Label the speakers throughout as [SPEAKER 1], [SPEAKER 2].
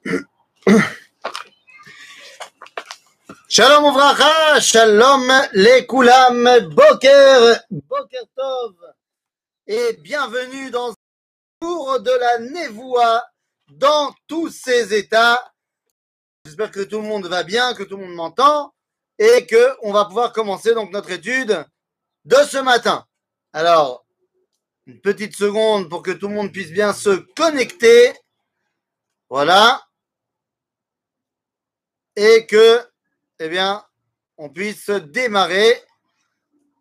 [SPEAKER 1] Shalom Ouvracha, Shalom les Koulam, Boker, Boker Tov, et bienvenue dans le tour de la Névoie dans tous ses états. J'espère que tout le monde va bien, que tout le monde m'entend, et que on va pouvoir commencer donc notre étude de ce matin. Alors, une petite seconde pour que tout le monde puisse bien se connecter. Voilà. Et que, eh bien, on puisse démarrer.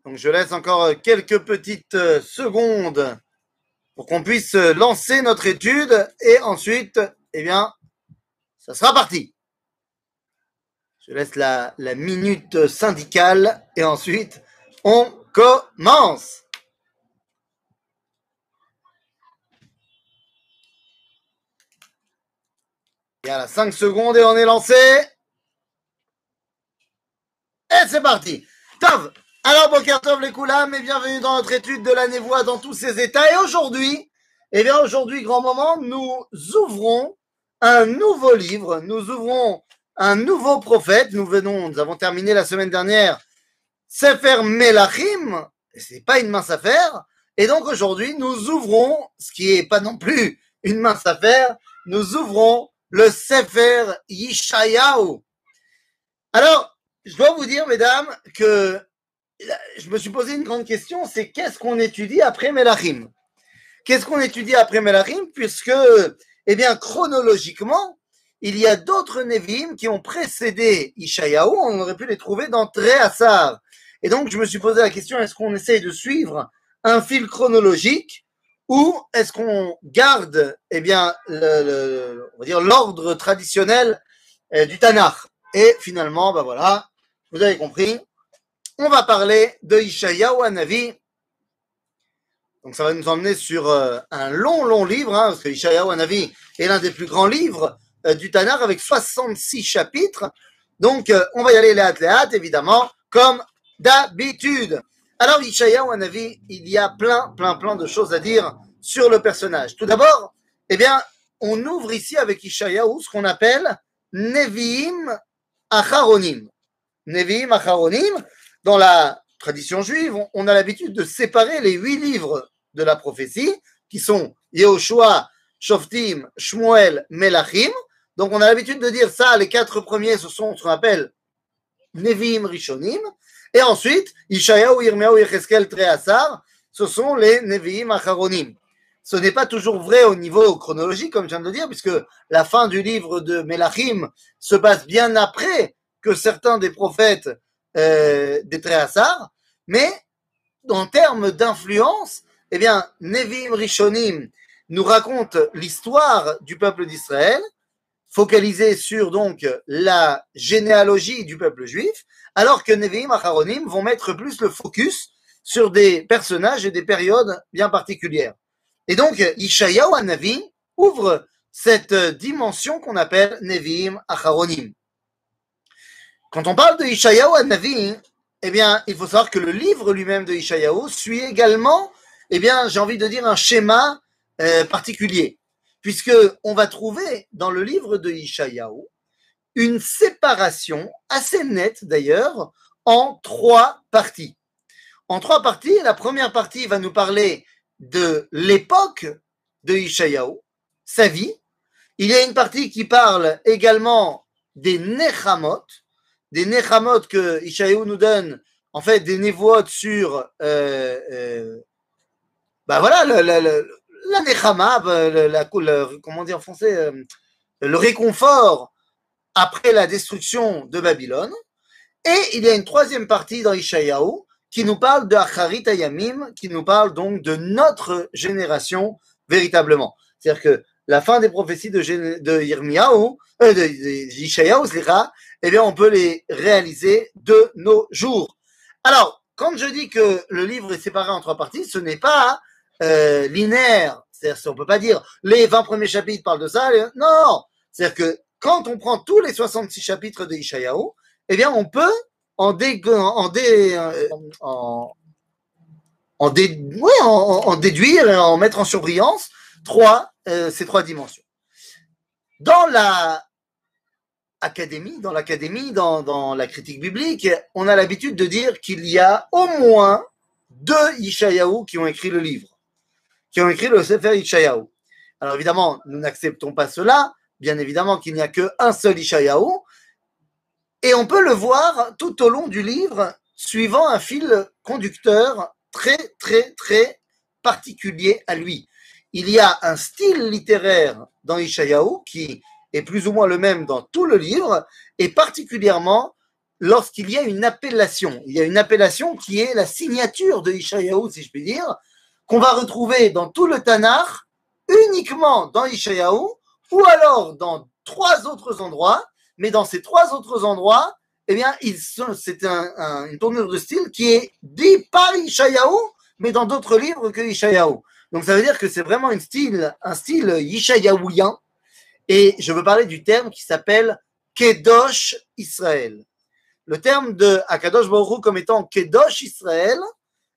[SPEAKER 1] Donc, je laisse encore quelques petites secondes pour qu'on puisse lancer notre étude et ensuite, eh bien, ça sera parti. Je laisse la, la minute syndicale et ensuite, on commence. Il y a 5 secondes et on est lancé. Et c'est parti. Tov. Alors, Boker Tov les Koulam et bienvenue dans notre étude de la névoie dans tous ses états. Et aujourd'hui, eh bien, aujourd'hui, grand moment, nous ouvrons un nouveau livre. Nous ouvrons un nouveau prophète. Nous venons, nous avons terminé la semaine dernière Sefer Melachim. C'est pas une mince affaire. Et donc aujourd'hui, nous ouvrons, ce qui est pas non plus une mince affaire, nous ouvrons le Sefer Yishayahu. Alors, je dois vous dire, mesdames, que je me suis posé une grande question, c'est qu'est-ce qu'on étudie après Melachim Qu'est-ce qu'on étudie après Melachim Puisque, eh bien, chronologiquement, il y a d'autres Nevi'im qui ont précédé Ishayahu, on aurait pu les trouver dans Tréhassar. Et donc, je me suis posé la question, est-ce qu'on essaye de suivre un fil chronologique ou est-ce qu'on garde, eh bien, le, on va dire l'ordre traditionnel euh, du Tanakh? Et finalement, ben voilà, vous avez compris, on va parler de Ishayahu Hanavi. Donc ça va nous emmener sur euh, un long, long livre, hein, parce que Ishayahu Hanavi est l'un des plus grands livres euh, du Tanakh avec 66 chapitres. Donc on va y aller léat léat, évidemment, comme d'habitude. Alors, Ishayahu Hanavi, il y a plein, plein, plein de choses à dire sur le personnage. Tout d'abord, eh bien, on ouvre ici avec Ishayahu ce qu'on appelle Nevi'im Acharonim. Nevi'im Acharonim, dans la tradition juive, on a l'habitude de séparer les huit livres de la prophétie, qui sont Yehoshua, Shoftim, Shmuel, Melachim. Donc, on a l'habitude de dire ça, les quatre premiers, ce sont ce qu'on appelle Nevi'im Rishonim. Et ensuite, Ishayahu, Yirmiyahu, Yecheskel, Treasar, ce sont les Nevi'im Acharonim. Ce n'est pas toujours vrai au niveau chronologique, comme je viens de le dire, puisque la fin du livre de Melachim se passe bien après que certains des prophètes euh, des mais en termes d'influence, eh bien, Nevi'im Rishonim nous raconte l'histoire du peuple d'Israël, focalisée sur donc la généalogie du peuple juif, alors que Nevi'im Acharonim vont mettre plus le focus sur des personnages et des périodes bien particulières. Et donc, Ishayahu Hanavi ouvre cette dimension qu'on appelle Nevi'im Acharonim. Quand on parle de Ishayahu Hanavi, eh bien, il faut savoir que le livre lui-même de Ishayahu suit également, eh bien, j'ai envie de dire un schéma euh, particulier, puisque on va trouver dans le livre de Ishayahu une séparation assez nette d'ailleurs en trois parties. En trois parties, la première partie va nous parler de l'époque de Ishayahu, sa vie. Il y a une partie qui parle également des Nechamot, des Nechamot que Ishayahu nous donne, en fait des névoites sur, bah voilà, la, la, la, la Nechama, comment dire en français, euh, le réconfort après la destruction de Babylone. Et il y a une troisième partie dans Ishayahu qui nous parle de Acharit qui nous parle donc de notre génération véritablement. C'est-à-dire que la fin des prophéties de, de Yirmiyahu, euh, de, de eh bien, on peut les réaliser de nos jours. Alors, quand je dis que le livre est séparé en trois parties, ce n'est pas euh, linéaire. C'est-à-dire, on peut pas dire les 20 premiers chapitres parlent de ça. Non, c'est-à-dire que quand on prend tous les 66 chapitres de Ishayahu, eh bien, on peut en, dé, en, dé, en, en, dé, en, déduire en mettre en surbrillance trois, euh, ces trois dimensions. Dans la académie, dans l'académie, dans, dans la critique biblique, on a l'habitude de dire qu'il y a au moins deux Ishayahu qui ont écrit le livre, qui ont écrit le Sefer Ishayahu. Alors évidemment, nous n'acceptons pas cela, bien évidemment qu'il n'y a qu'un seul Ishayahu, et on peut le voir tout au long du livre, suivant un fil conducteur très, très, très particulier à lui. Il y a un style littéraire dans Ishayahu qui est plus ou moins le même dans tout le livre, et particulièrement lorsqu'il y a une appellation. Il y a une appellation qui est la signature de Ishayahu, si je puis dire, qu'on va retrouver dans tout le Tanakh, uniquement dans Ishayahu, ou alors dans trois autres endroits, mais dans ces trois autres endroits, eh bien, c'est un, une tournure de style qui est dit par Ishayahu, mais dans d'autres livres que Ishayahu. Donc ça veut dire que c'est vraiment un style, un style Ishayahuien, et je veux parler du terme qui s'appelle Kedosh Israël. Le terme de Akadosh Baruch comme étant Kedosh Israël,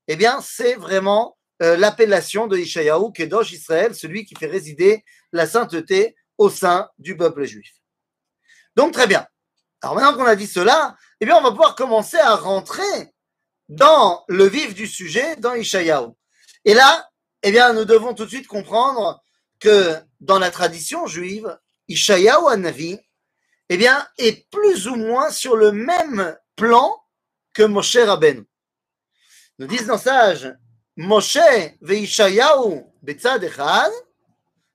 [SPEAKER 1] eh bien, c'est vraiment euh, l'appellation de Ishayahu, Kedosh Israël, celui qui fait résider la sainteté au sein du peuple juif. Donc, très bien. Alors, maintenant qu'on a dit cela, eh bien, on va pouvoir commencer à rentrer dans le vif du sujet, dans Ishayahu. Et là, eh bien, nous devons tout de suite comprendre que dans la tradition juive, Ishayahu Hanavi, eh bien, est plus ou moins sur le même plan que Moshe Rabbeinu. Nous disent nos sages, Moshe ve'Ishayahu betzad echad,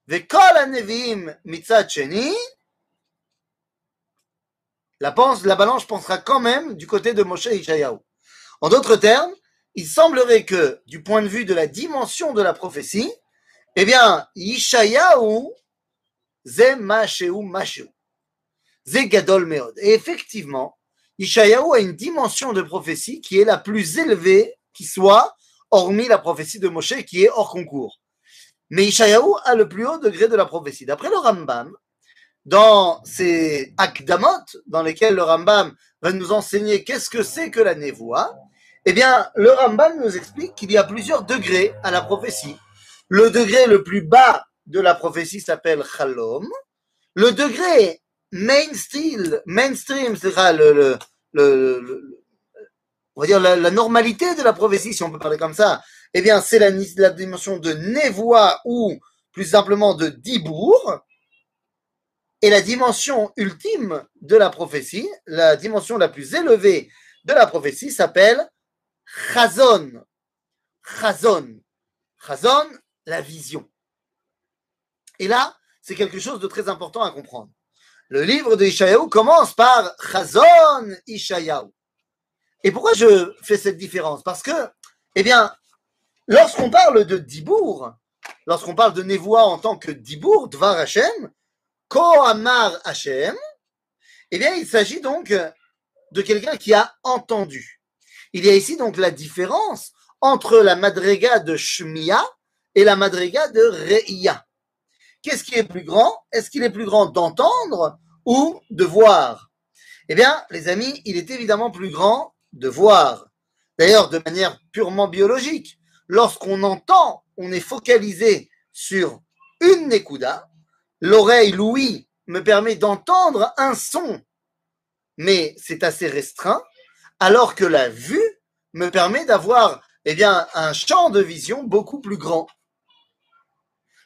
[SPEAKER 1] ve'kol haneviim mitzad sheni, la, la balance pensera quand même du côté de Moshe et Ishayahu. En d'autres termes, il semblerait que, du point de vue de la dimension de la prophétie, eh bien, Ishayahu, ze masheu masheu. Ze gadol meod. Et effectivement, Ishayahu a une dimension de prophétie qui est la plus élevée qui soit, hormis la prophétie de Moshe qui est hors concours. Mais Ishayahu a le plus haut degré de la prophétie. D'après le Rambam, dans ces akdamot, dans lesquels le Rambam va nous enseigner qu'est-ce que c'est que la névoie, eh bien, le Rambam nous explique qu'il y a plusieurs degrés à la prophétie. Le degré le plus bas de la prophétie s'appelle Chalom. Le degré mainstream, mainstream, cest le, le, on va dire la, normalité de la prophétie, si on peut parler comme ça, eh bien, c'est la, la, dimension de Névoie ou plus simplement de Dibour. Et la dimension ultime de la prophétie, la dimension la plus élevée de la prophétie s'appelle Chazon. Chazon. Chazon, la vision. Et là, c'est quelque chose de très important à comprendre. Le livre de Ishayahu commence par Chazon Ishayahu. Et pourquoi je fais cette différence? Parce que, eh bien, lorsqu'on parle de Dibour, lorsqu'on parle de Névoa en tant que Dibour, Dvar Hashem, Ko Amar Hashem, eh bien, il s'agit donc de quelqu'un qui a entendu. Il y a ici donc la différence entre la madriga de Shmia et la madriga de Reia. Qu'est-ce qui est plus grand? Est-ce qu'il est plus grand d'entendre ou de voir? Eh bien, les amis, il est évidemment plus grand de voir. D'ailleurs, de manière purement biologique, lorsqu'on entend, on est focalisé sur une nekuda. L'oreille, l'ouïe, me permet d'entendre un son, mais c'est assez restreint, alors que la vue me permet d'avoir eh bien, un champ de vision beaucoup plus grand.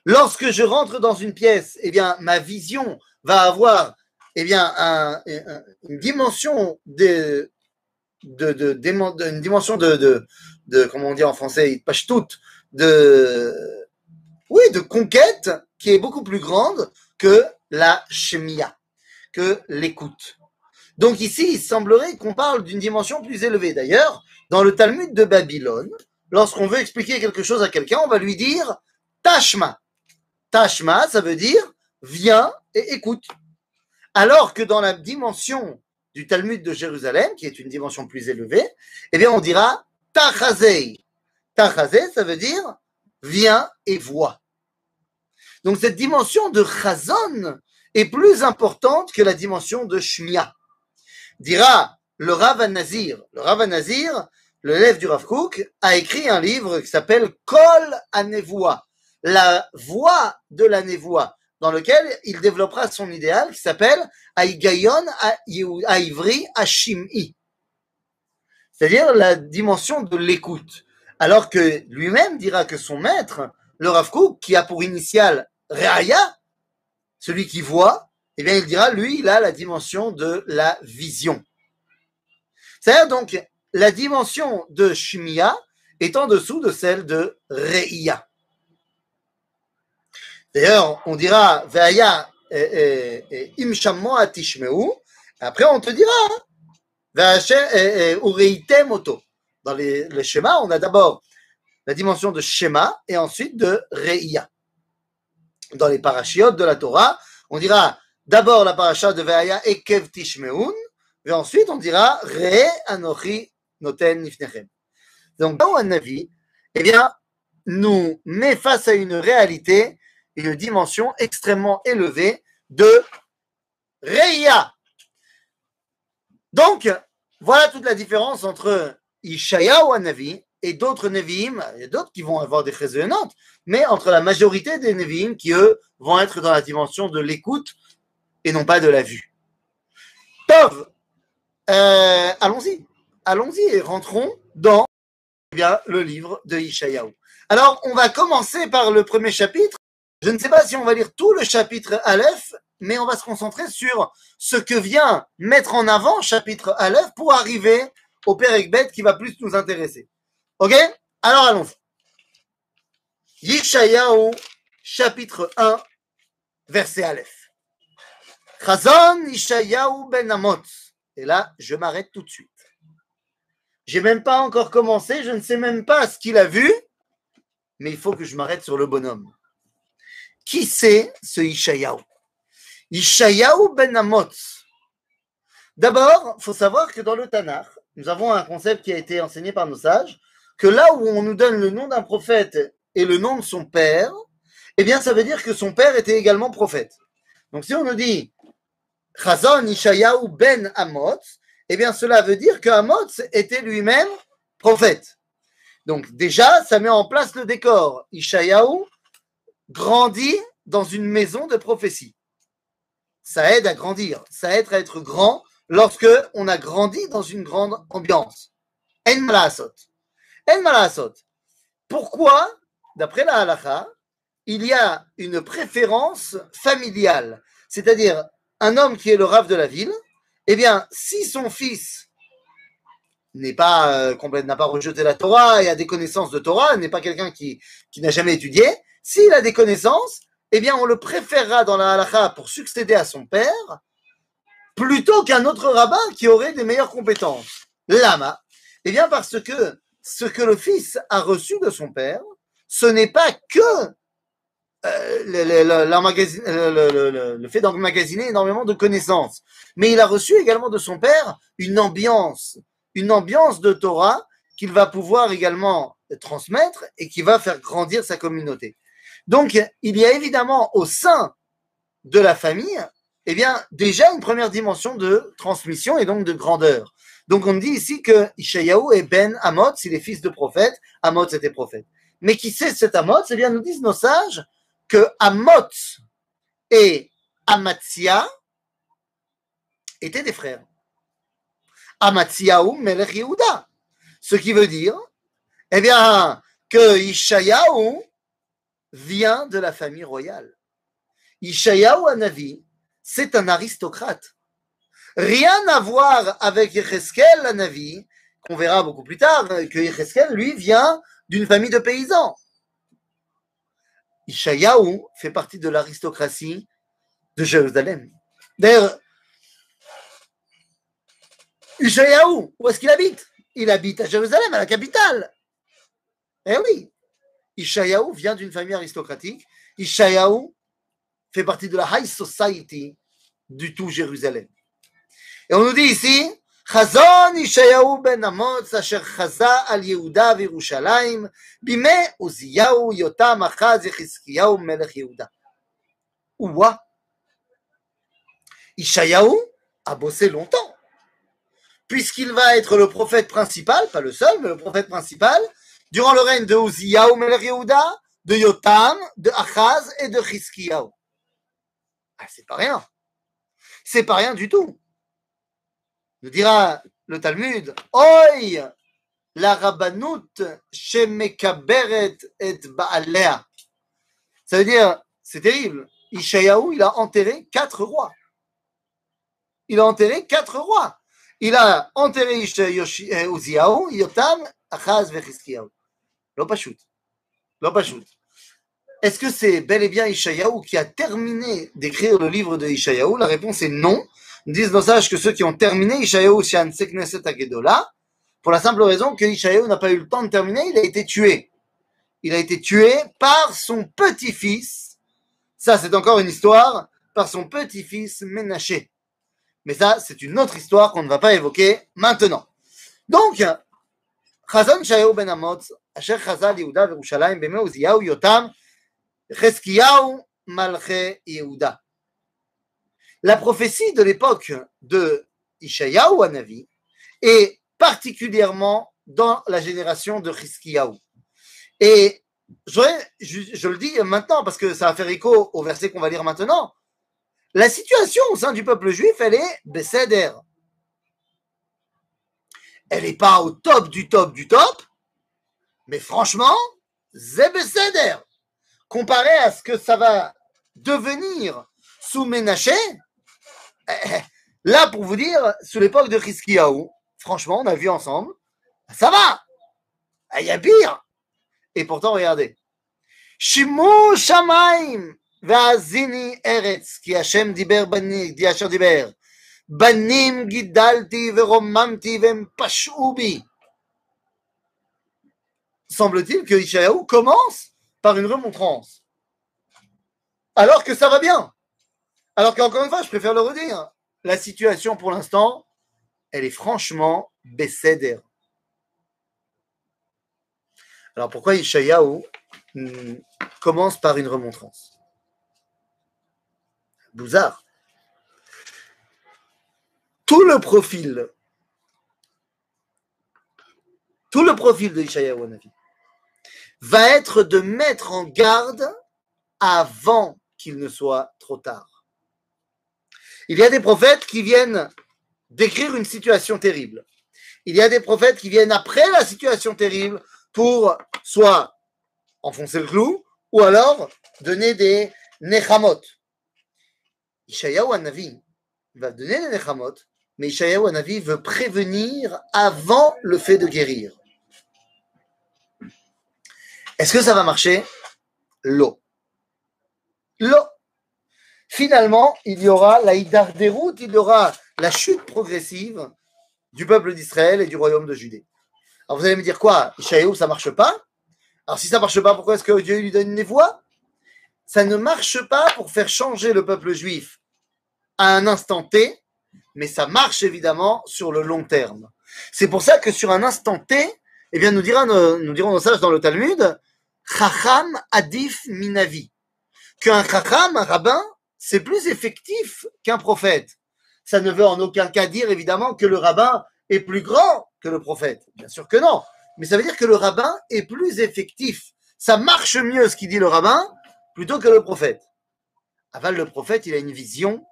[SPEAKER 1] Lorsque je rentre dans une pièce, eh bien, ma vision va avoir bien, une dimension de, de, de, de, de, comment on dit en français, toute, de, oui, de conquête qui est beaucoup plus grande que la chemia, que l'écoute. Donc ici, il semblerait qu'on parle d'une dimension plus élevée. D'ailleurs, dans le Talmud de Babylone, lorsqu'on veut expliquer quelque chose à quelqu'un, on va lui dire Tashma. Tashma, ça veut dire viens et écoute. Alors que dans la dimension du Talmud de Jérusalem, qui est une dimension plus élevée, eh bien, on dira Tachazei. Tachazei, ça veut dire viens et vois. Donc, cette dimension de Chazon est plus importante que la dimension de Shmia. Dira le Rav Nazir. Le Rav Nazir, le l'élève du Rav Kook, a écrit un livre qui s'appelle Kol Anevoa la voix de la névoie. dans lequel il développera son idéal qui s'appelle Aigayon Aivri Hashim'i. C'est-à-dire la dimension de l'écoute. Alors que lui-même dira que son maître, le Rav qui a pour initiale Reaya, celui qui voit, eh bien, il dira, lui, il a la dimension de la vision. C'est-à-dire donc, la dimension de Shmiya est en dessous de celle de Reia. D'ailleurs, on dira Veaya imshammo atishmeu. Après, on te dira Ureitem moto. Dans les, les schémas, on a d'abord la dimension de schéma et ensuite de Reia. Dans les parachiotes de la Torah, on dira d'abord la paracha de Veaya Ekev Tishmeun, et ensuite on dira Re Anochi Noten Nifnechem. Donc, dans un avis, eh bien, nous met face à une réalité une dimension extrêmement élevée de Reia. Donc, voilà toute la différence entre Ishaya ou Navi et d'autres Nevi'im. Il y a d'autres qui vont avoir des résonantes, mais entre la majorité des Nevi'im qui, eux, vont être dans la dimension de l'écoute et non pas de la vue. Tov, euh, allons-y, allons-y et rentrons dans eh le livre de Ishayahu. Alors, on va commencer par le premier chapitre je ne sais pas si on va lire tout le chapitre Aleph, mais on va se concentrer sur ce que vient mettre en avant chapitre Aleph pour arriver au Père Ekbet qui va plus nous intéresser. Ok? Alors allons-y. Yishayahu, chapitre 1, verset Aleph. Chazon Yishayahu ben Amot. Et là, je m'arrête tout de suite. J'ai même pas encore commencé, je ne sais même pas ce qu'il a vu, mais il faut que je m'arrête sur le bonhomme. Qui c'est ce Ishayahu Ishayahu ben Amot. D'abord, il faut savoir que dans le Tanakh, nous avons un concept qui a été enseigné par nos sages, là où on nous donne le nom d'un prophète et le nom de son père, eh bien, ça veut dire que son père était également prophète. Donc, si on nous dit Chazon Ishayahu ben Amot, eh bien, cela veut dire que Amot était lui-même prophète. Donc, déjà, ça met en place le décor. Ishayahu grandit dans une maison de prophétie. Ça aide à grandir, ça aide à être grand lorsque on a grandi dans une grande ambiance. En. En malasot. Pourquoi, d'après la halakha, il y a une préférence familiale, c'est-à-dire un homme qui est le rave de la ville, eh bien, si son fils n'est pas euh, n'a pas rejeté la Torah et a des connaissances de Torah, n'est pas quelqu'un qui, qui n'a jamais étudié, s'il a des connaissances, eh bien, on le préférera dans la halakha pour succéder à son père plutôt qu'un autre rabbin qui aurait des meilleures compétences. Lama. Eh bien, parce que ce que le fils a reçu de son père, ce n'est pas que euh, le, fait d'emmagasiner énormément de connaissances, mais il a reçu également de son père une ambiance, une ambiance de Torah qu'il va pouvoir également transmettre et qui va faire grandir sa communauté. Donc, il y a évidemment au sein de la famille, eh bien, déjà une première dimension de transmission et donc de grandeur. Donc, on dit ici que Ishayahu est Ben Amot, s'il est fils de prophète, Amot c'était prophète. Mais qui c'est cet Amot? Eh bien, nous disent nos sages que Amot et Amatzia étaient des frères. Amatziahu Melech Yehuda. Ce qui veut dire, eh bien, que Ishayahu vient de la famille royale. Ishayahu Anavi, c'est un aristocrate. Rien à voir avec Yecheskel Anavi, qu'on verra beaucoup plus tard, que Yecheskel, lui, vient d'une famille de paysans. Ishayahu fait partie de l'aristocratie de Jérusalem. D'ailleurs, Ishayahu, où est-ce qu'il habite? Il habite à Jérusalem, à la capitale. Eh oui, Ishayahu vient d'une famille aristocratique. Ishayahu fait partie de la high society du tout Jérusalem. Et on nous dit ici, Chazon Ishayahu ben Amotz, asher chaza al Yehuda bime Uziyahu Yotam Achaz Yechizkiyahu melech Yehuda. Ouah Ishayahu a bossé longtemps, puisqu'il va être le prophète principal, pas le seul, mais le prophète principal, durant le règne de Uziyahu melech Yehuda, de Yotam, de Achaz et de Chizkiyahu. Ah, c'est pas rien. C'est pas rien du tout. Nous dira le Talmud, Oi, la rabbanout shemekaberet et baalea. Ça veut dire, c'est terrible. Ishayahu, il a enterré quatre rois. Il a enterré quatre rois. Il a enterré Uziyahu, Yotam, Achaz, Vechiskiyahu. L'opachut. L'opachut. Est-ce que c'est bel et bien Ishayahu qui a terminé d'écrire le livre de Ishayahu? La réponse est non. Disent nos sages que ceux qui ont terminé Ishayahu Sekneset Agedola, pour la simple raison que Ishayahu n'a pas eu le temps de terminer, il a été tué. Il a été tué par son petit-fils. Ça, c'est encore une histoire. Par son petit-fils Ménaché. Mais ça, c'est une autre histoire qu'on ne va pas évoquer maintenant. Donc, Chazon Shayahu ben Amotz, Asher Chazal Yehuda Yerushalayim, Beme Uziyahu Yotam, Cheskiyahu Malche Yehuda. La prophétie de l'époque de Ishayahu Anavi est particulièrement dans la génération de Cheskiyahu. Et je, le dis maintenant parce que ça va faire écho au verset qu'on va lire maintenant. La situation au sein du peuple juif, elle est Besséder. Elle n'est pas au top du top du top, mais franchement, c'est comparé à ce que ça va devenir sous Ménaché, Là, pour vous dire, sous l'époque de Hiskiaou, franchement, on a vu ensemble, ça va ah, Il y a pire Et pourtant, regardez. Shimu Shamaim Vazini Eretz, diber bani, vem. Semble-t-il que Ishayahu commence par une remontrance. Alors que ça va bien. Alors qu'encore une fois, je préfère le redire, la situation pour l'instant, elle est franchement bécédère. Alors pourquoi Ishayahu hmm, commence par une remontrance? Bouzard. Tout le profil, tout le profil de Ishayahu va être de mettre en garde avant qu'il ne soit trop tard. Il y a des prophètes qui viennent décrire une situation terrible. Il y a des prophètes qui viennent après la situation terrible pour soit enfoncer le clou ou alors donner des nechamot. Ishayahu Hanavi va donner des nechamot, mais Ishayahu Hanavi veut prévenir avant le fait de guérir. Est-ce que ça va marcher? L'eau. L'eau. Finalement, il y aura la Hidar des routes, il y aura la chute progressive du peuple d'Israël et du royaume de Judée. Alors vous allez me dire quoi? Ishaïou, ça marche pas? Alors si ça marche pas, pourquoi est-ce que Dieu lui donne une voix? Ça ne marche pas pour faire changer le peuple juif à un instant T, mais ça marche évidemment sur le long terme. C'est pour ça que sur un instant T, eh bien, nous, nous dirons nos sages dans le Talmud, Chacham Adif Minavi. Qu'un Chacham, un rabbin, c'est plus effectif qu'un prophète. Ça ne veut en aucun cas dire évidemment que le rabbin est plus grand que le prophète. Bien sûr que non. Mais ça veut dire que le rabbin est plus effectif. Ça marche mieux ce qu'il dit le rabbin plutôt que le prophète. Aval, le prophète, il a une vision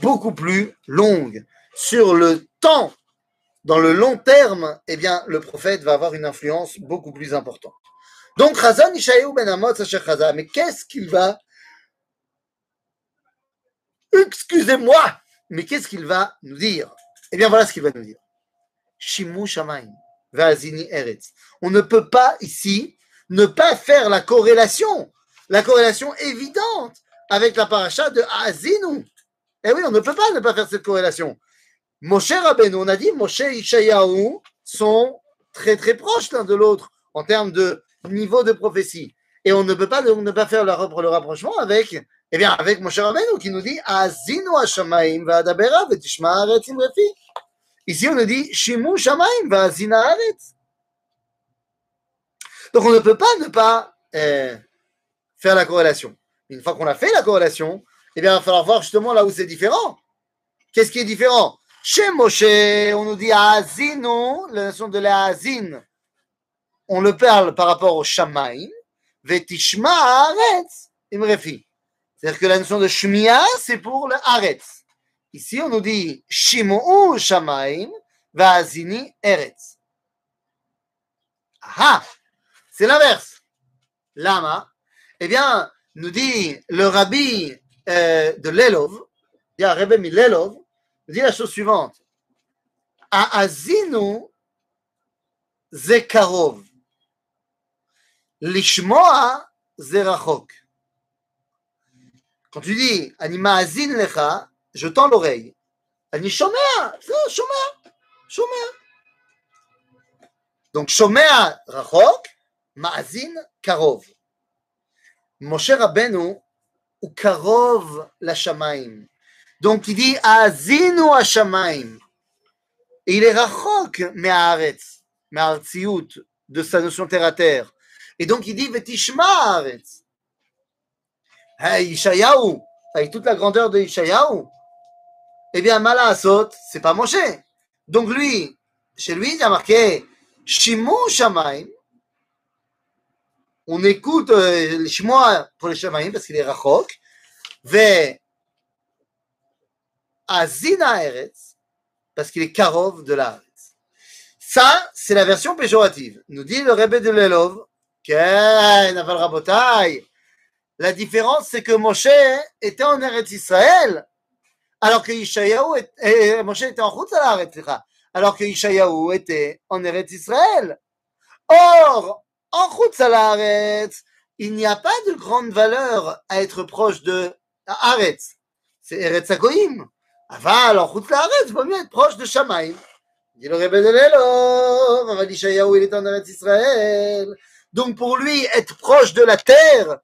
[SPEAKER 1] beaucoup plus longue. Sur le temps, dans le long terme, eh bien, le prophète va avoir une influence beaucoup plus importante. Donc, Chazan Ishaïou ben Amot Chazan, mais qu'est-ce qu'il va Excusez-moi, mais qu'est-ce qu'il va nous dire? Eh bien, voilà ce qu'il va nous dire. Shimu Shamaim, Vazini Eretz. On ne peut pas ici ne pas faire la corrélation, la corrélation évidente avec la paracha de Azinu. Eh oui, on ne peut pas ne pas faire cette corrélation. Moshe Rabbeinu, on a dit Moshe et Ishayahu sont très très proches l'un de l'autre en termes de niveau de prophétie. Et on ne peut pas ne pas faire le, rapprochement avec, eh bien, avec Moshe Rabbeinu qui nous dit Azinu Hashamaim va'adabera ve'tishma haaretz refi. Ici, on nous dit Shimu Shamaim va'azina haaretz. Donc, on ne peut pas ne pas eh, faire la corrélation. Une fois qu'on a fait la corrélation, eh bien, il va falloir voir justement là où c'est différent. Qu'est-ce qui est différent? Chez Moshe, on nous dit Azinu, la notion de la Azin on le parle par rapport au Shamaim, Vetishma Haaretz Imrefi. C'est-à-dire que la notion de Shmia, c'est pour le Aretz. Ici, on nous dit Shimu'u Shamaim Vazini Eretz. Ah C'est l'inverse. Lama Eh bien, nous dit le rabbi euh, de Lelov, il y a Rebbe Milelov, nous dit la chose suivante. Aazinu Zekarov. Lishmoa Zerachok. Quand tu dis Anima Azin Lecha, je tends l'oreille. Ani Shomea, Shomea, Shomea. Donc Shomea Rachok, Ma'azin Karov. Moshe Rabbeinu ou Karov la Shamaim. Donc il dit Azinu Hashamaim. Et il est Rachok Me'aretz, Me'artziut, de sa notion terre à terre. Et donc il dit Vetishma Haaretz. Hey, Ishayahu, avec toute la grandeur de Ishayahu, eh bien, Malasot, c'est pas Moshe. Donc lui, chez lui, il a marqué Shimu Shamaim. On écoute euh, pour les Shamaim parce qu'il est Rachok. Ve Azina Eretz parce qu'il est Karov de la Ça, c'est la version péjorative. Nous dit le Rebbe de Lelov, Ken, Aval Rabotai. La différence, c'est que Moshe était en Eretz Israël, alors que Ishayahu était, en la alors que Ishayahu était en Eretz Israël. Or, en route à il n'y a pas de grande valeur à être proche de Aretz. C'est Eretz Agoim. Aval, en route à la il vaut mieux être proche de Shamaim. Dit le Rebbe de Aval Ishayahu, il est en Eretz Israël. Donc pour lui, être proche de la terre,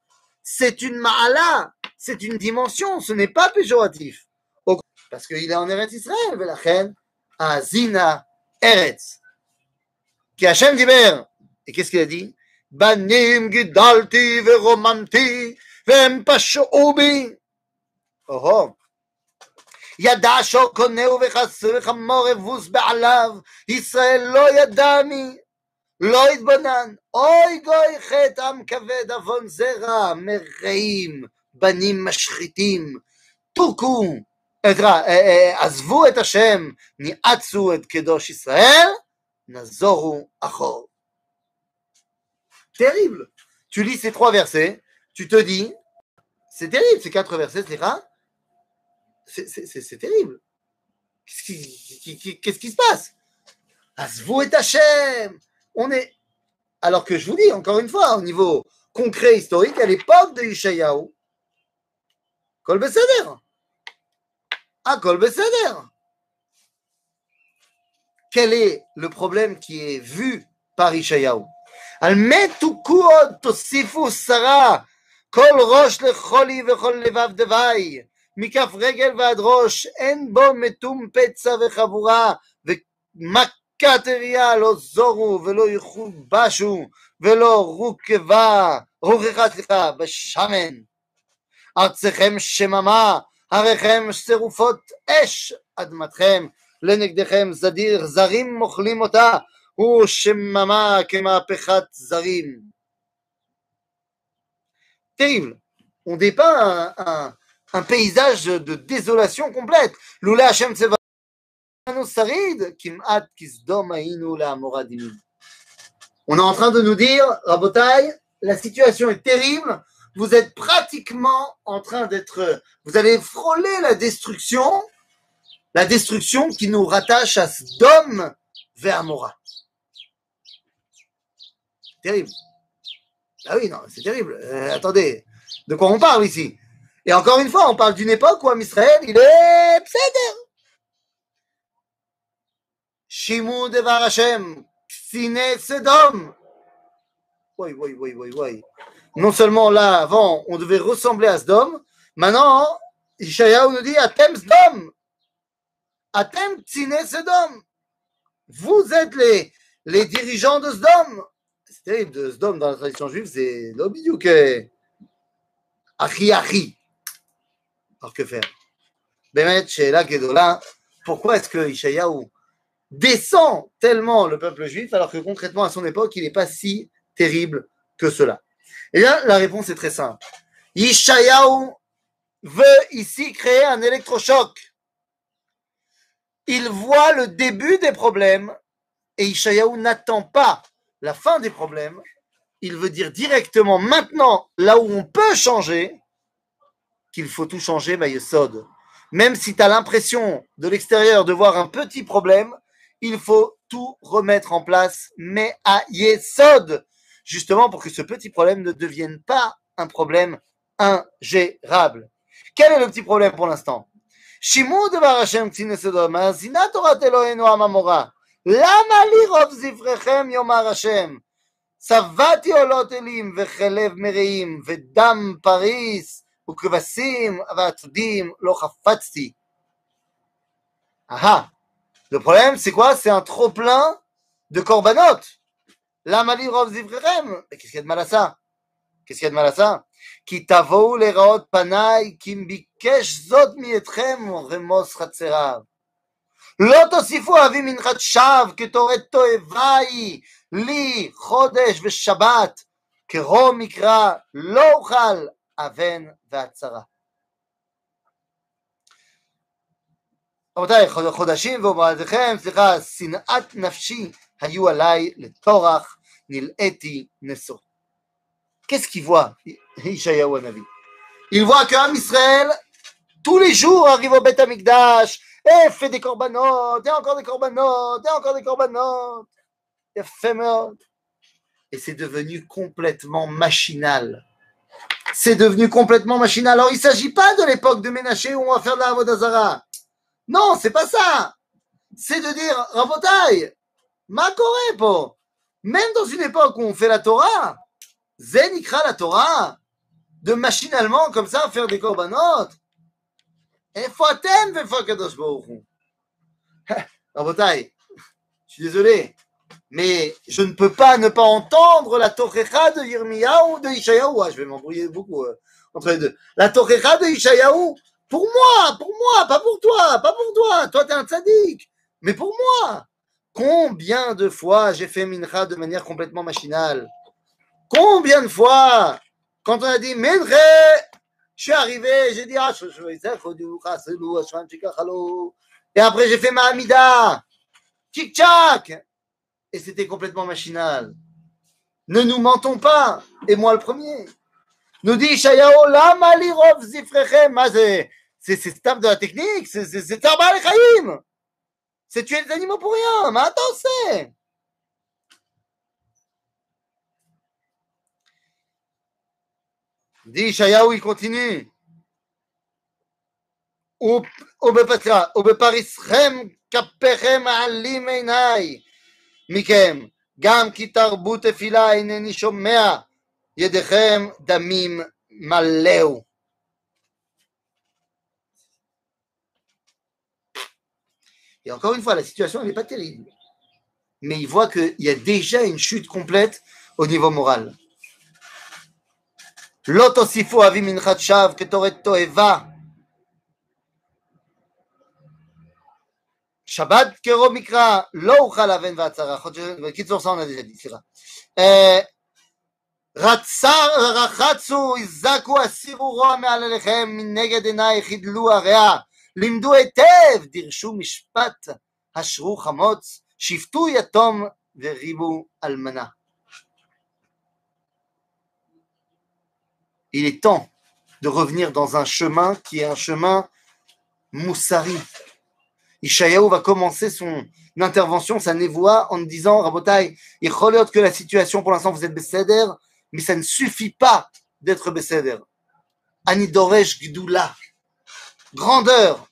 [SPEAKER 1] c'est une ma'ala, c'est une dimension, ce n'est pas péjoratif. Parce qu'il est en Eretz Israël, ולכן Azina Eretz. Qui Hachem diber. Et qu'est-ce qu'il a dit Banim gidalti veromanti vem pashou bi. Oh oh. ידע שקונהו וחמור אבוס בעליו, ישראל לא ידע מי, לא התבונן, אוי גוי חטא עם כבד עוון זרע, מרעים, בנים משחיתים, תוכו, עזבו את השם, ניאצו את קדוש ישראל, נזורו אחור. Terrible. Tu lis ces trois versets, tu te dis, c'est terrible, ces quatre versets, c'est C'est terrible. Qu'est-ce qui, qu'est-ce qui se passe Azvou et Hachem on est. Alors que je vous dis, encore une fois, au niveau concret historique, à l'époque de Ishayahu, Kol Beseder. Ah, Kol Beseder. Quel est le problème qui est vu par Ishayahu על מתו עוד תוסיפו שרה, כל ראש לחולי וכל לבב דווי, מכף רגל ועד ראש, אין בו מתום פצע וחבורה, ומק כתריה לא זורו ולא יכובשו ולא רוכבה, רוככה סליחה, בשמן. ארצכם שממה, הריכם שרופות אש, אדמתכם לנגדכם זדיר, זרים מוכלים אותה, הוא שממה כמהפכת זרים. Terrible. On dépeint un, un, un paysage de désolation complète. Lula Hashem Tseva on est en train de nous dire, Rabotai, la situation est terrible, vous êtes pratiquement en train d'être, vous allez frôler la destruction, la destruction qui nous rattache à Sdom vers Amora. Terrible. Ah oui, non, c'est terrible. Euh, attendez, de quoi on parle ici? Et encore une fois, on parle d'une époque où Israël, il est. Shimou Devar Hashem, Ksine Sedom. Oui, oui, oui, oui, oui. Non seulement là, avant, on devait ressembler à Sdom, maintenant, Ishayahu nous dit Atem Sdom. Atem Ksine Sedom. Vous êtes les, dirigeants de Sdom. C'est terrible, de Sdom dans la tradition juive, c'est l'obidouk. Achi Achi. Alors que faire? Bemet, Sheila Gedola, pourquoi est-ce que Ishayahu descend tellement le peuple juif, alors que concrètement, à son époque, il n'est pas si terrible que cela Et là, la réponse est très simple. Yishayahu veut ici créer un électrochoc. Il voit le début des problèmes et Ishayahu n'attend pas la fin des problèmes. Il veut dire directement maintenant, là où on peut changer, qu'il faut tout changer, Yesod. Même si tu as l'impression de l'extérieur de voir un petit problème, il faut tout remettre en place, mais à Yesod, justement pour que ce petit problème ne devienne pas un problème ingérable. Quel est le petit problème pour l'instant Shimou de Barashem Tsinesedoma, Zinatora Eloheinu Amamora. למה לי רוב זבריכם יאמר השם? צבעתי עולות אלים וחלב מרעים ודם פריס וכבשים ועתודים לא חפצתי. Ah Le problème, c'est quoi C'est un trop-plein de korbanot. למה לי רוב זבריכם? Qu'est-ce qu'il y a de mal à ça Qu'est-ce qu'il y a de mal à ça כי תבואו לראות פניי, כי אם ביקש זאת מאתכם רמוס חצריו. לא תוסיפו אבי מנחת שווא כתורת תועבה היא לי חודש ושבת כרום מקרא לא אוכל אבן והצרה. רבותיי, חודשים ומועדיכם, סליחה, שנאת נפשי היו עליי לטורח, נלאיתי נשוא. Qu'est-ce qu'il voit, Ishayahu Hanavi Il voit qu'un Israël, tous les jours, arrive au Beth Amikdash, et fait des corbanotes, et encore des corbanotes, et encore des corbanotes. Éphémère. Et c'est devenu complètement machinal. C'est devenu complètement machinal. Alors, il ne s'agit pas de l'époque de Ménaché où on va faire de la Avodazara. Non, c'est pas ça. C'est de dire, Rabotai, ma po. Même dans une époque où on fait la Torah, Zen ikra la Torah, de machinalement comme ça faire des corbanotes. Et Rabotai, je suis désolé, mais je ne peux pas ne pas entendre la Tochecha de Yirmiyahu ou de Ishayahu. Ah, je vais m'embrouiller beaucoup euh, entre les deux. La Tochecha de Ishayahu, pour moi, pour moi, pas pour toi, pas pour toi. Toi, t'es un tzaddik. Mais pour moi, combien de fois j'ai fait mincha de manière complètement machinale? Combien de fois, quand on a dit Minche, je suis arrivé, j'ai dit Ah, je Et après, j'ai fait ma Amida. Tchik-tchak. Et c'était complètement machinal. Ne nous mentons pas. Et moi, le premier. Nous dit Shayao, la malirov zifrechem C'est stable de la technique. C'est Tarba al C'est tuer les animaux pour rien. Mais attends, c'est. Dit Shayaou, il continue. ובפריסכם כפיכם מעלים עיניי מכם, גם כי תרבו תפילה אינני שומע, ידיכם דמים מלאו. Et encore une fois, la situation n'est pas terrible. Mais il voit qu'il y a déjà une chute complète au niveau moral. לא תוסיפו אבי מנחת שווא כתורת תועבה. שבת כרוב מקרא, לא אוכל אבן והצהרה. בקיצור, סאונה דידי, סליחה. רחצו, הזקו, הסירו רוע מעל אליכם, מנגד עיניי חידלו הרע. לימדו היטב, דירשו משפט, השרו חמוץ, שפטו יתום וריבו אלמנה. il est temps de revenir dans un chemin qui est un chemin moussari. Ishayahu va commencer son intervention, sa névoie, en disant Rabotai, il que la situation pour l'instant vous êtes Besséder, mais ça ne suffit pas d'être Besséder. Anidoresh Gdula, grandeur.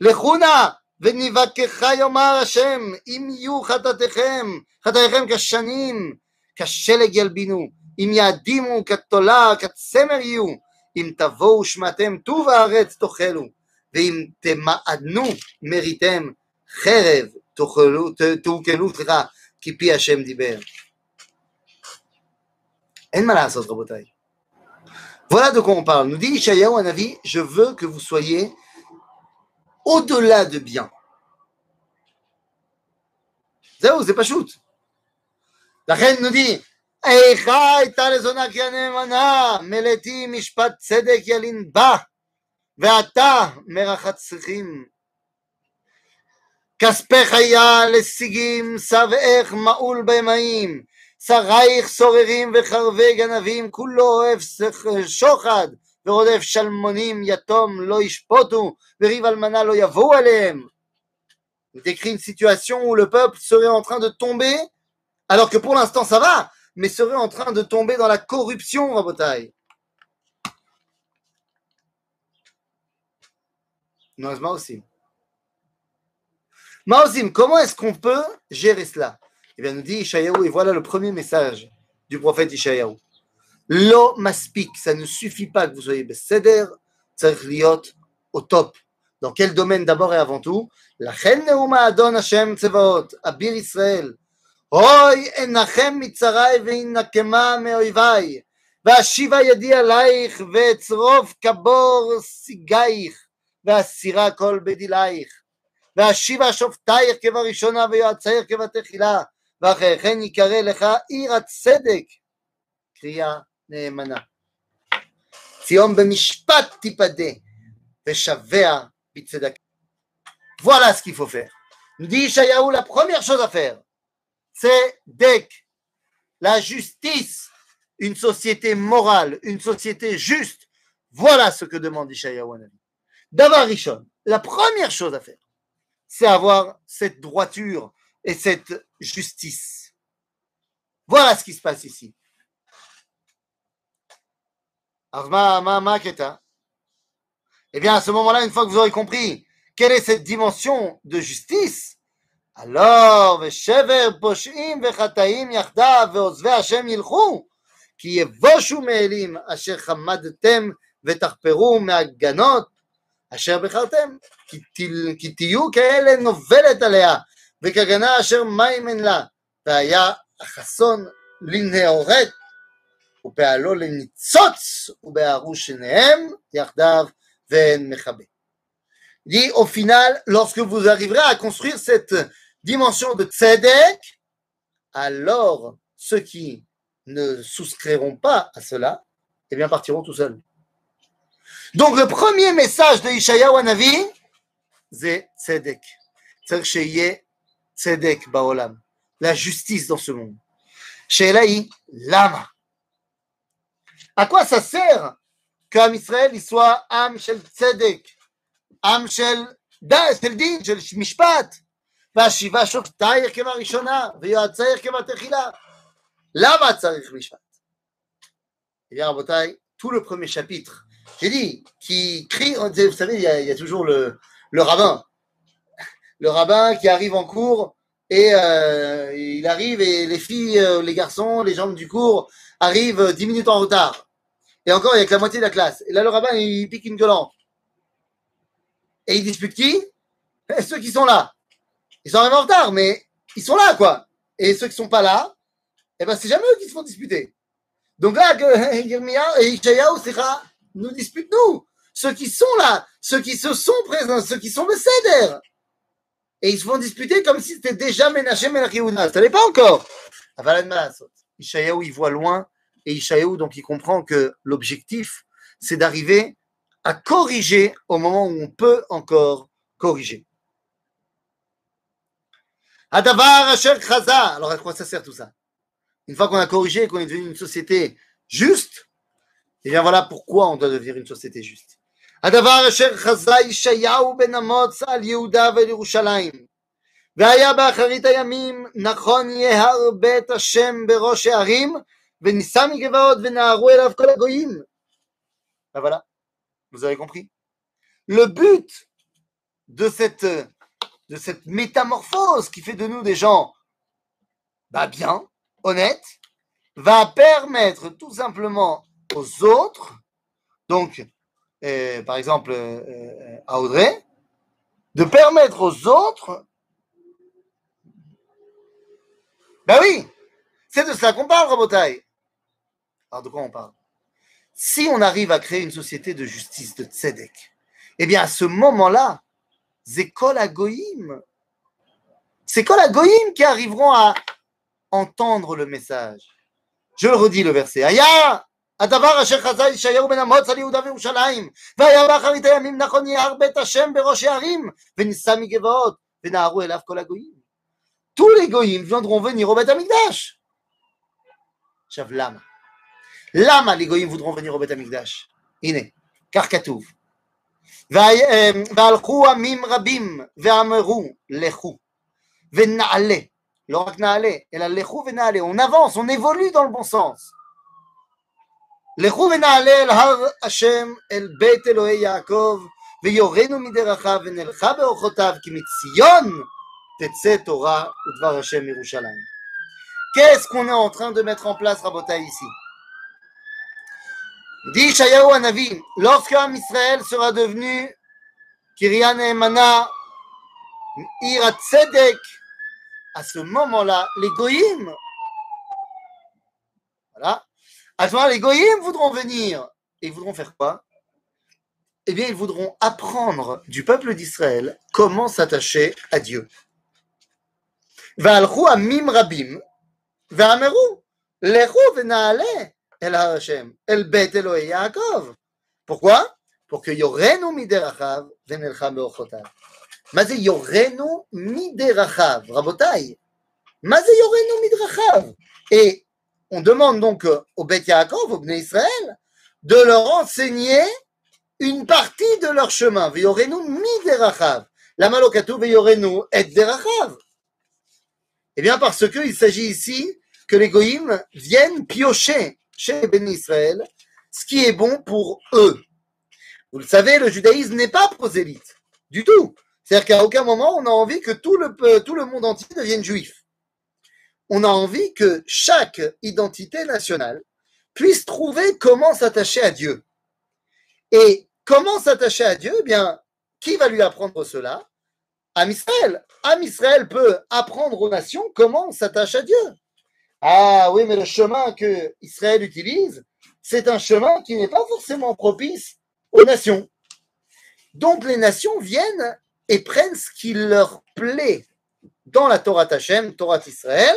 [SPEAKER 1] Lechuna, venivakecha yomar Hashem, im yu chatatechem, chatatechem kashanim, kasheleg yalbinu. אם יעדימו כתולה, כצמר יהיו, אם תבואו שמעתם טוב הארץ תאכלו, ואם תמעדנו מריתם חרב תאכלו, סליחה, כי פי השם דיבר. אין מה לעשות רבותיי. Voilà de quoi on parle. Nous dit Ishayahu Anavi, je veux que vous soyez au-delà de bien. זהו, זה פשוט. לכן nous dit, איכה הייתה לזונה כי הנאמנה, מלאתי משפט צדק ילין בה, ואתה מרחת צריכים. כספך היה לשיגים, שבעך מעול במאים, שרייך סוררים וחרבי גנבים, כולו אוהב שוחד, ורודף שלמונים, יתום לא ישפוטו, וריב אלמנה לא יבואו עליהם. Il décrit une situation où le peuple serait en train de tomber, alors que pour l'instant ça va, mais serait en train de tomber dans la corruption, Rabotai. Non, Maosim. Maosim, comment est-ce qu'on peut gérer cela Eh bien, nous dit Ishayahu, et voilà le premier message du prophète Ishayahu. Lo maspik, ça ne suffit pas que vous soyez beseder, liot au top. Dans quel domaine d'abord et avant tout La reine Neuma Adon Hashem Tsevaot, Abir Israël. אוי אנחם מצרי ואנקמה מאויבי, ואשיבה ידי עלייך, ואצרוף כבור סיגייך, ואסירה כל בדילייך, ואשיבה שופטייך כבראשונה ויועצייך כבתחילה, Voilà ce qu'il faut faire. Nous dit Ishayahu, la première chose à faire, c'est Dek, la justice, une société morale, une société juste. Voilà ce que demande Ishayahu Davar Rishon, la première chose à faire, c'est avoir cette droiture, et cette justice. Voilà ce qui se passe ici. Eh bien, à ce moment-là, une fois que vous aurez compris quelle est cette dimension de justice, alors, ושבר פושעים וחטאים יחדיו ועוזבי השם ילכו, כי יבושו מאלים אשר חמדתם ותחפרו מהגנות אשר בחרתם, כי, כי תהיו כאלה נובלת עליה, וכגנה אשר מים אין לה, והיה החסון לנהורת, ופעלו לניצוץ, ובהרו שניהם יחדיו ואין מכבה. dit au final, lorsque vous arriverez à construire cette dimension de tzedek, alors ceux qui ne souscriront pas à cela, eh bien partiront tout seuls. Donc le premier message de Ishaïa Wanavi, c'est tzedek. C'est tzedek baolam. La justice dans ce monde. Chez lama. À quoi ça sert qu'Am Israël il soit Am Shel Tzedek, Am Shel Din, Shel Mishpat, והשיבה שופטי הרכבה ראשונה, ויועצי הרכבה תחילה. למה צריך משפט? Eh bien, Rabotai, tout le premier chapitre, j'ai dit, qui crie, vous savez, il y a, il y a toujours le, le, rabbin. le rabbin qui arrive en cours et euh, il arrive et les filles, euh, les garçons, les gens du cours arrivent dix minutes en retard. Et encore, il n'y a que la moitié de la classe. Et là, le rabbin, il pique une gueulante. Et il dispute qui? Ceux qui sont là. Ils sont arrivés en retard, mais ils sont là, quoi. Et ceux qui sont pas là, eh ben, c'est jamais eux qui se font disputer. Donc là, Yirmiya et Ishayahu, nous disputent nous. Ceux qui sont là, ceux qui se sont présents, ceux qui sont le céder. Et ils se font disputer comme si c'était déjà Menachem El Ça n'est pas encore? Ishayahu, il voit loin. Et Ishayahu, donc, il comprend que l'objectif, c'est d'arriver à corriger au moment où on peut encore corriger. Adavar Asher Chaza. Alors à quoi ça sert tout ça? Une fois qu'on a corrigé et qu'on est devenu une société juste, et eh bien voilà pourquoi on doit devenir une société juste. הדבר אשר חזה ישעיהו בן אמוץ על יהודה ועל ירושלים והיה באחרית הימים נכון יהר בית השם בראש הערים ונישא מגבעות ונהרו אליו כל הגויים. Ben voilà, vous avez compris. Le but de cette de cette métamorphose qui fait de nous des gens bah bien, honnêtes, va permettre tout simplement aux autres, donc par exemple euh, euh, à Audrey, de permettre aux autres, ben oui, c'est de cela qu'on parle, Rabotai. Alors de quoi on parle? Si on arrive à créer une société de justice, de tzedek, eh bien à ce moment-là, Agoïm. C'est Agoïm qui arriveront à entendre le message. Je le redis le verset. Aya הדבר אשר חזה ישעיהו בן אמוץ על יהודה וירושלים, והיה באחרית הימים נכון יער בית השם בראש הערים, ונישא מגבעות, ונהרו אליו כל הגויים. Tous les goyim viendront venir au Beth Amikdash. עכשיו למה? למה les goyim voudront venir au Beth Amikdash? הנה, כך כתוב. והלכו עמים רבים ואמרו לכו ונעלה, לא רק נעלה, אלא לכו ונעלה, on avance, on évolue dans le bon sens. לכו ונעלה אל הר השם, אל בית אלוהי יעקב, ויורנו מדרכיו ונלכה באורחותיו, כי מציון תצא תורה ודבר השם מירושלים. Qu'est-ce qu'on est en train de mettre en place, Rabotai, ici Dit Shayahu Hanavi, lorsque Israël sera devenu Kirian Emana, Ira Tzedek, à ce moment-là, les goyim, voilà, à ce moment-là, les goyim voudront venir et ils voudront faire quoi Eh bien, ils voudront apprendre du peuple d'Israël comment s'attacher à Dieu. והלכו עמים רבים ואמרו, לכו ונעלה אל הר השם, אל בית אלוהי יעקב. pourquoi? pour que yorenu miderachav ונלחם באורחותיו. מה זה יורנו מדרכיו, רבותיי? מה זה יורנו מדרכיו? Et on demande donc au Beth Yaakov, au Israël, de leur enseigner une partie de leur chemin. Yorenu miderachav. Lama lo katuv yorenu et derachav. Eh bien, parce qu'il s'agit ici que les goïms viennent piocher chez bénis Israël ce qui est bon pour eux. Vous le savez, le judaïsme n'est pas prosélyte, du tout. C'est-à-dire qu'à aucun moment on a envie que tout le, tout le monde entier devienne juif. On a envie que chaque identité nationale puisse trouver comment s'attacher à Dieu. Et comment s'attacher à Dieu Eh bien, qui va lui apprendre cela? Am Israël. Am Israël peut apprendre aux nations comment on s'attache à Dieu. Ah oui, mais le chemin que Israël utilise, c'est un chemin qui n'est pas forcément propice aux nations. Donc les nations viennent et prennent ce qui leur plaît dans la Torah Tachem, Torah Israël,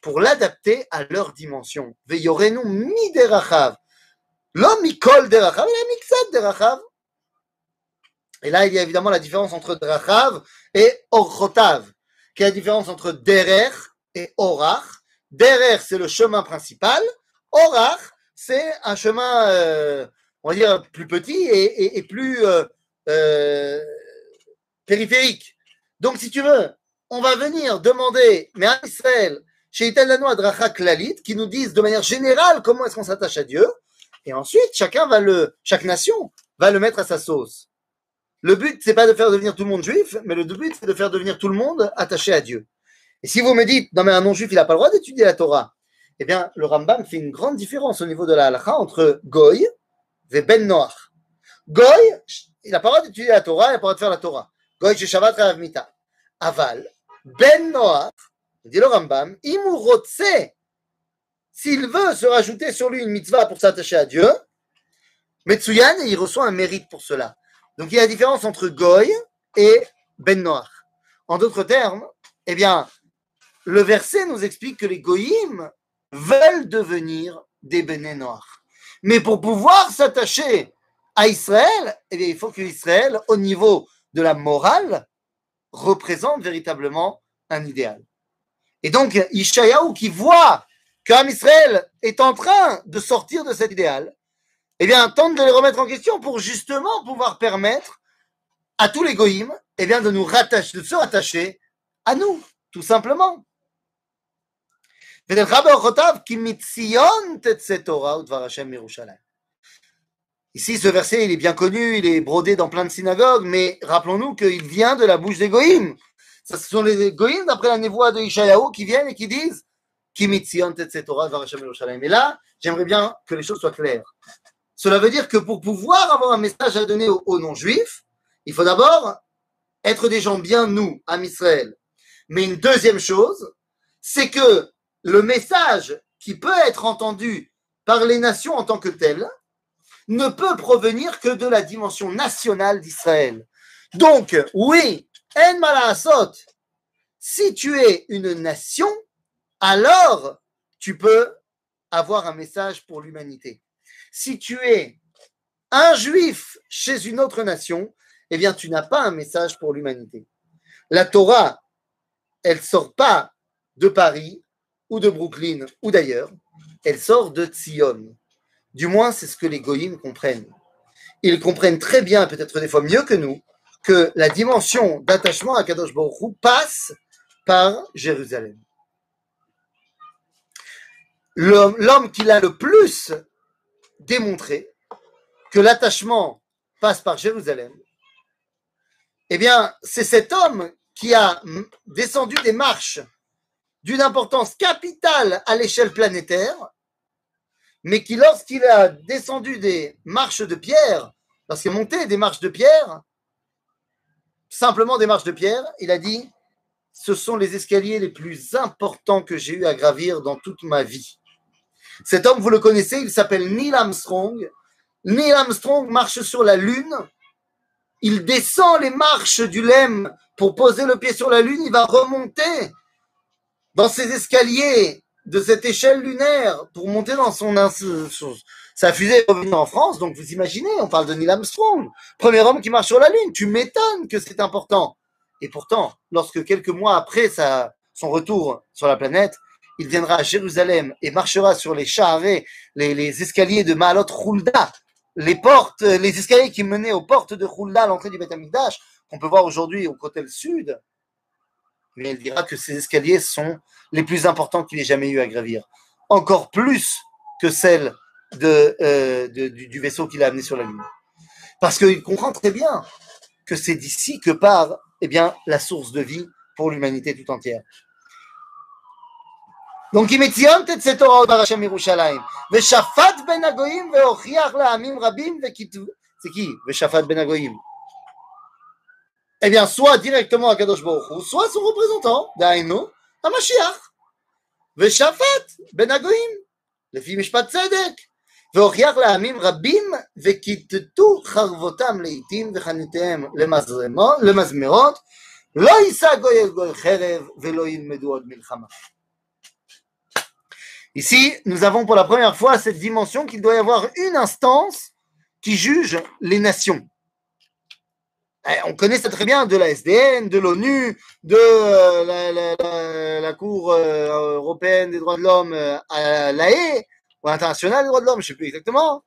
[SPEAKER 1] pour l'adapter à leur dimension. Veyorenu mi derachav. L'homme mikol derachav, il a mixat derachav. Et là, il y a évidemment la différence entre Drachav et Orchotav. Quelle est la différence entre Derer et Orach? Derer, c'est le chemin principal. Orach, c'est un chemin, euh, on va dire, plus petit et, et, et plus euh, euh, périphérique. Donc, si tu veux, on va venir demander, mais à Israël, chez Italano Adracha Klalit, qui nous disent de manière générale comment est-ce qu'on s'attache à Dieu. Et ensuite, chacun va le, chaque nation va le mettre à sa sauce. Le but, c'est pas de faire devenir tout le monde juif, mais le but, c'est de faire devenir tout le monde attaché à Dieu. Et si vous me dites, non mais un non-juif, il n'a pas le droit d'étudier la Torah, eh bien, le Rambam fait une grande différence au niveau de la halakha entre Goy et Ben Noach. Goy, il n'a pas le droit d'étudier la Torah, il n'a pas le droit de faire la Torah. Goy, chez Shabbat Rav Mita. Aval, Ben Noach, dit le Rambam, Imurotse, s'il veut se rajouter sur lui une mitzvah pour s'attacher à Dieu, Metsuyan, il reçoit un mérite pour cela. Donc il y a la différence entre Goy et Ben Noach. En d'autres termes, eh bien, le verset nous explique que les Goyim veulent devenir des Ben Noach. Mais pour pouvoir s'attacher à Israël, eh il faut que Israël, au niveau de la morale, représente véritablement un idéal. Et donc, Ishayahu qui voit qu'Am Israël est en train de sortir de cet idéal, eh bien, tente de les remettre en question pour justement pouvoir permettre à tous les goïms, eh bien, de nous rattacher, de se rattacher à nous, tout simplement. Ici, ce verset, il est bien connu, il est brodé dans plein de synagogues, mais rappelons-nous qu'il vient de la bouche des goïms. Ce sont les goïms, d'après la névoie de Ishayahu, qui viennent et qui disent Et là, j'aimerais bien que les choses soient claires. Cela veut dire que pour pouvoir avoir un message à donner aux, aux non-juifs, il faut d'abord être des gens bien nous, à Israël. Mais une deuxième chose, c'est que le message qui peut être entendu par les nations en tant que tel ne peut provenir que de la dimension nationale d'Israël. Donc, oui, si tu es une nation, alors tu peux avoir un message pour l'humanité. Si tu es un juif chez une autre nation, eh bien, tu n'as pas un message pour l'humanité. La Torah, elle sort pas de Paris ou de Brooklyn ou d'ailleurs, elle sort de Tzion. Du moins, c'est ce que les goyim comprennent. Ils comprennent très bien, peut-être des fois mieux que nous, que la dimension d'attachement à Kadosh Baruch passe par Jérusalem. L'homme qui l'a le plus démontré que l'attachement passe par Jérusalem, eh bien, c'est cet homme qui a descendu des marches d'une importance capitale à l'échelle planétaire, mais qui, lorsqu'il a descendu des marches de pierre, lorsqu'il est monté des marches de pierre, simplement des marches de pierre, il a dit ce sont les escaliers les plus importants que j'ai eu à gravir dans toute ma vie. Cet homme, vous le connaissez, il s'appelle Neil Armstrong. Neil Armstrong marche sur la Lune. Il descend les marches du LEM pour poser le pied sur la Lune. Il va remonter dans ces escaliers de cette échelle lunaire pour monter dans son, sa fusée et revenir en France. Donc vous imaginez, on parle de Neil Armstrong, premier homme qui marche sur la Lune. Tu m'étonnes que c'est important. Et pourtant, lorsque quelques mois après son retour sur la planète, il viendra à Jérusalem et marchera sur les charrets, les, escaliers de Maalot Hulda, les portes, les escaliers qui menaient aux portes de Hulda à l'entrée du Beth qu'on peut voir aujourd'hui au côté sud. Mais il dira que ces escaliers sont les plus importants qu'il ait jamais eu à gravir. Encore plus que celles de, euh, du, vaisseau qu'il a amené sur la Lune. Parce qu'il comprend très bien que c'est d'ici que part eh bien, la source de vie pour l'humanité tout entière. Donc, il metzion את cette Torah בר השם ירושלים, ושפט בין הגויים והוכיח לעמים רבים וכיתבו, c'est qui ושפט בין הגויים? Eh bien, soit directement à Kadosh Baruch Hu, soit son représentant, דהיינו, המשיח. ושפט בין הגויים, לפי משפט צדק. והוכיח לעמים רבים וכיתתו חרבותם לעיתים וחניתיהם למזמרות, לא יישא גוי אל גוי חרב ולא ילמדו עוד מלחמה. Ici, nous avons pour la première fois cette dimension qu'il doit y avoir une instance qui juge les nations. Eh, on connaît ça très bien de la SDN, de l'ONU, de euh, la, la, la, Cour euh, européenne des droits de l'homme euh, à La Haye, ou internationale des droits de l'homme, je ne sais plus exactement.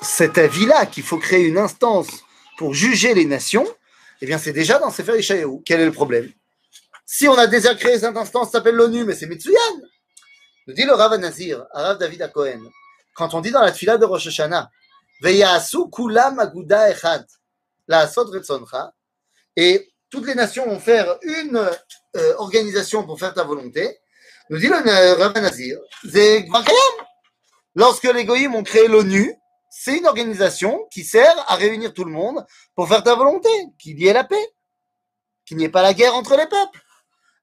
[SPEAKER 1] Cet avis-là qu'il faut créer une instance pour juger les nations, eh bien c'est déjà dans Sefer Ishaïou. Quel est le problème? Si on a déjà créé cette instance, ça s'appelle l'ONU, mais c'est Mitsuyan. Nous dit le Rav Nazir, Rav David à Cohen, quand on dit dans la tfila de Rosh Hashanah, Veyasu kulam aguda echad, la asod retzoncha, et toutes les nations vont faire une euh, organisation pour faire ta volonté, nous dit le Rav Nazir, lorsque les goyim ont créé l'ONU, c'est une organisation qui sert à réunir tout le monde pour faire ta volonté, qu'il y ait la paix, qu'il n'y ait pas la guerre entre les peuples.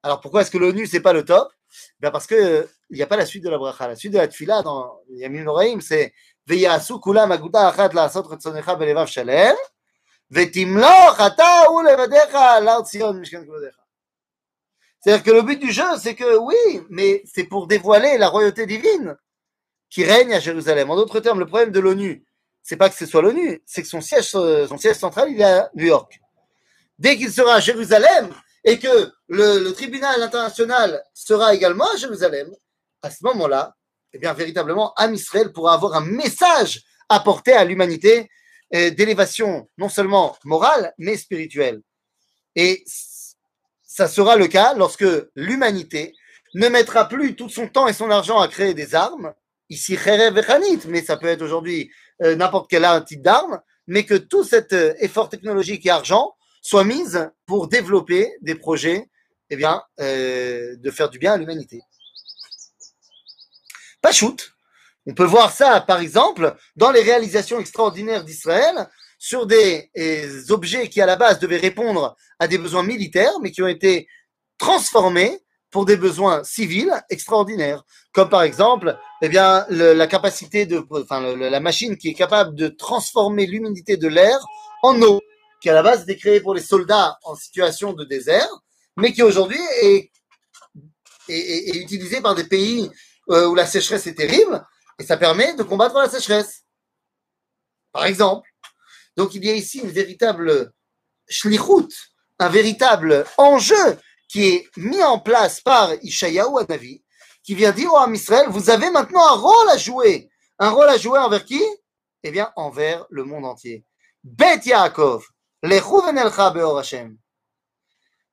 [SPEAKER 1] Alors pourquoi est-ce que l'ONU, c'est pas le top? Ben Parce qu'il n'y a pas la suite de la bracha. La suite de la tfila dans Yamin Noraim, c'est Veyasu kulam aguda achat la'asot retzonecha belevav shalem, vetimloch ata u levadecha mishkan. C'est-à-dire que le but du jeu, c'est que oui, mais c'est pour dévoiler la royauté divine qui règne à Jérusalem. En d'autres termes, le problème de l'ONU, c'est pas que ce soit l'ONU, c'est que son siège, central, il est à New York. Dès qu'il sera à Jérusalem, et que le, tribunal international sera également à Jérusalem, à ce moment-là, eh bien, véritablement, Am Israël pourra avoir un message porter à l'humanité euh, d'élévation non seulement morale, mais spirituelle. Et ça sera le cas lorsque l'humanité ne mettra plus tout son temps et son argent à créer des armes, ici Kherev et mais ça peut être aujourd'hui euh, n'importe quel type d'arme, mais que tout cet euh, effort technologique et argent soit mise pour développer des projets eh euh, de faire du bien à l'humanité. Pas shoot. On peut voir ça, par exemple, dans les réalisations extraordinaires d'Israël sur des, des objets qui, à la base, devaient répondre à des besoins militaires, mais qui ont été transformés pour des besoins civils extraordinaires, comme par exemple, eh la capacité de, enfin, la machine qui est capable de transformer l'humidité de l'air en eau qui à la base était créé pour les soldats en situation de désert, mais qui aujourd'hui est, est, utilisé par des pays euh, où la sécheresse est terrible, et ça permet de combattre la sécheresse. Par exemple. Donc il y a ici une véritable shlichut, un véritable enjeu qui est mis en place par Ishayahu Anavi, qui vient dire au Am Israël, vous avez maintenant un rôle à jouer. Un rôle à jouer envers qui? Eh bien, envers le monde entier. Bet Yaakov, lechu venelcha beor Hashem.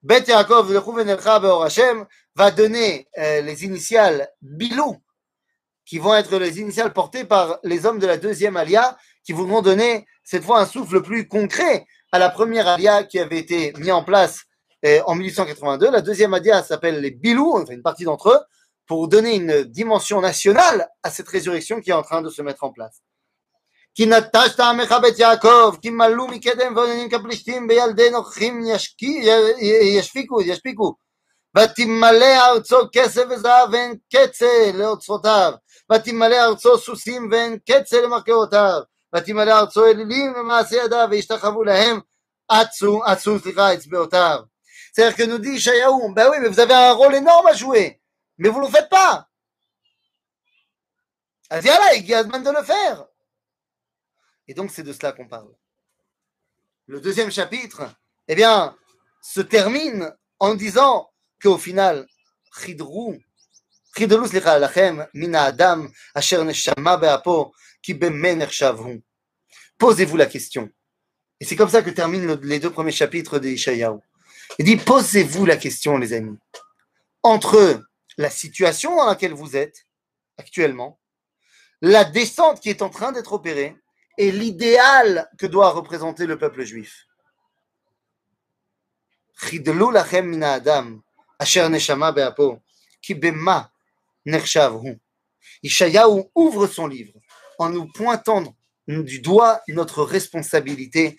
[SPEAKER 1] Bet Yaakov, lechu venelcha beor Hashem va donner euh, les initiales Bilou, qui vont être les initiales portées par les hommes de la deuxième alia, qui voudront donner cette fois un souffle plus concret à la première alia qui avait été mise en place euh, en 1882. La deuxième alia s'appelle les Bilou, enfin une partie d'entre eux, pour donner une dimension nationale à cette résurrection qui est en train de se mettre en place. כי נטשת עמך בית יעקב, כי מלאו מקדם ועוננים כפלישתים בילדי נוכחים ישפיקו, ישפיקו. ותמלא ארצו כסף וזהב ואין קצה לאוצרותיו. ותמלא ארצו סוסים ואין קצה למרכבותיו. ותמלא ארצו אלילים ומעשה ידיו וישתחוו להם עצו, עצו סליחה, אצבעותיו. C'est-à-dire que nous dit Shayaou, ben oui, mais vous avez un rôle énorme à jouer, mais vous ne le faites pas. Ah, viens là, il y a demande de le faire. Et donc, c'est de cela qu'on parle. Le deuxième chapitre, eh bien, se termine en disant qu'au final, Chidrou, Chidrou slicha lachem, mina adam, asher neshama be'apo, bemen ershavhu. Posez-vous la question. Et c'est comme ça que terminent les deux premiers chapitres de. Il dit, posez-vous la question, les amis. Entre la situation dans laquelle vous êtes actuellement, la descente qui est en train d'être opérée, et l'idéal que doit représenter le peuple juif. Ishayahu ouvre son livre en nous pointant du doigt notre responsabilité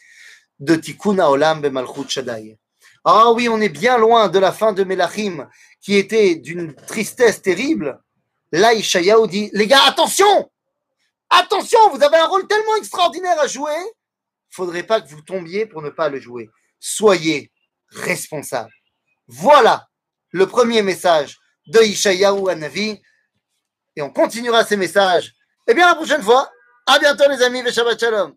[SPEAKER 1] de tikkun haolam be'malchut shaddai. Ah oui, on est bien loin de la fin de Melachim, qui était d'une tristesse terrible. Là, Ishayahu dit, les gars, attention Attention, vous avez un rôle tellement extraordinaire à jouer, faudrait pas que vous tombiez pour ne pas le jouer. Soyez responsable. Voilà le premier message de Ishayahu Navi. Et on continuera ces messages. Eh bien, la prochaine fois. À bientôt, les amis. Shabbat Shalom.